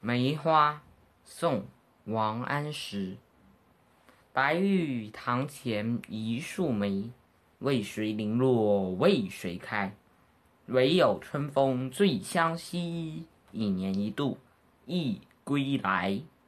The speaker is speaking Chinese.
梅花宋王安石白玉堂前一树梅，为谁零落为谁开？唯有春风最相惜。一年一度，一归来。